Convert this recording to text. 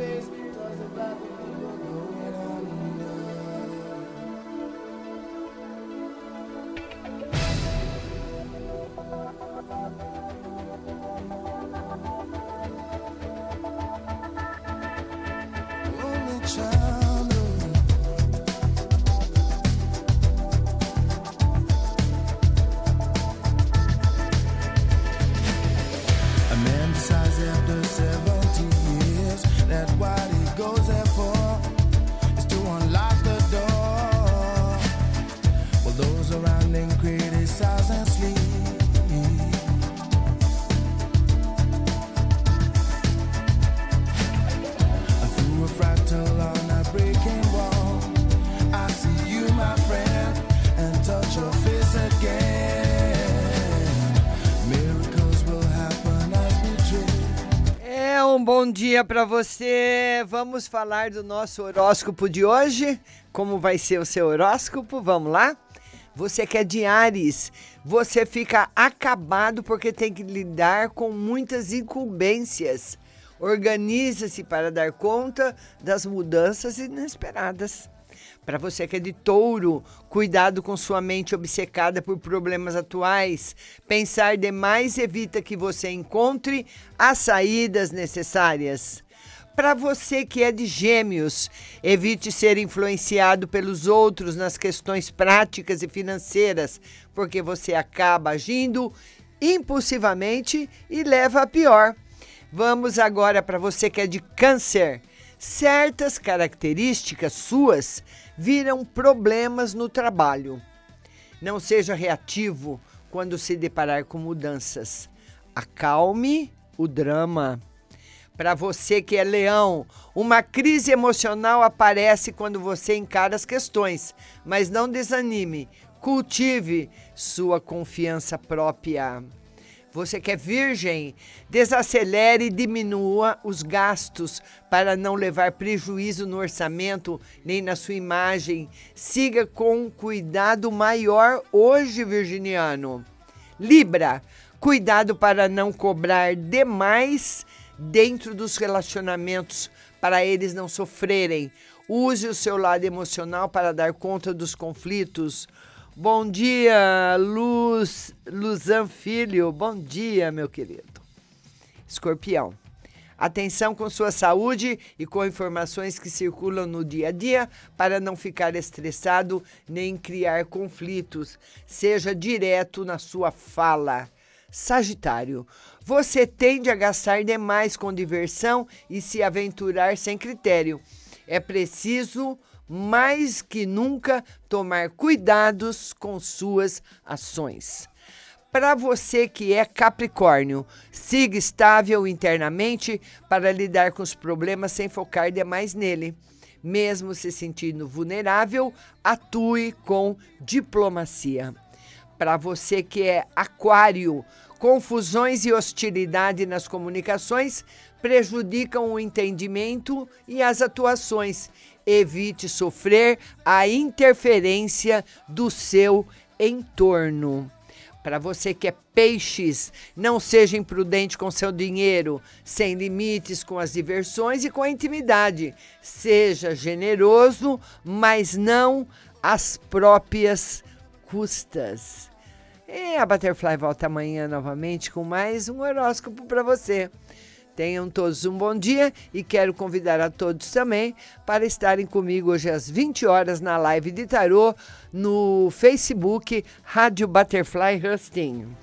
face. The people going under. Only child. Um bom dia para você. Vamos falar do nosso horóscopo de hoje. Como vai ser o seu horóscopo? Vamos lá? Você que é Ares, você fica acabado porque tem que lidar com muitas incumbências. Organiza-se para dar conta das mudanças inesperadas. Para você que é de touro, cuidado com sua mente obcecada por problemas atuais. Pensar demais evita que você encontre as saídas necessárias. Para você que é de gêmeos, evite ser influenciado pelos outros nas questões práticas e financeiras, porque você acaba agindo impulsivamente e leva a pior. Vamos agora para você que é de câncer. Certas características suas viram problemas no trabalho. Não seja reativo quando se deparar com mudanças. Acalme o drama. Para você que é leão, uma crise emocional aparece quando você encara as questões, mas não desanime. Cultive sua confiança própria. Você que é virgem, desacelere e diminua os gastos para não levar prejuízo no orçamento nem na sua imagem. Siga com um cuidado maior hoje, virginiano. Libra, cuidado para não cobrar demais dentro dos relacionamentos para eles não sofrerem. Use o seu lado emocional para dar conta dos conflitos. Bom dia, Luz, Luzan Filho. Bom dia, meu querido. Escorpião. Atenção com sua saúde e com informações que circulam no dia a dia para não ficar estressado nem criar conflitos. Seja direto na sua fala. Sagitário, você tende a gastar demais com diversão e se aventurar sem critério. É preciso, mais que nunca, tomar cuidados com suas ações. Para você que é Capricórnio, siga estável internamente para lidar com os problemas sem focar demais nele. Mesmo se sentindo vulnerável, atue com diplomacia. Para você que é Aquário, confusões e hostilidade nas comunicações prejudicam o entendimento e as atuações. Evite sofrer a interferência do seu entorno. Para você que é peixes, não seja imprudente com seu dinheiro, sem limites com as diversões e com a intimidade. Seja generoso, mas não às próprias custas. E a Butterfly volta amanhã novamente com mais um horóscopo para você. Tenham todos um bom dia e quero convidar a todos também para estarem comigo hoje às 20 horas na live de tarô no Facebook Rádio Butterfly Rastinho.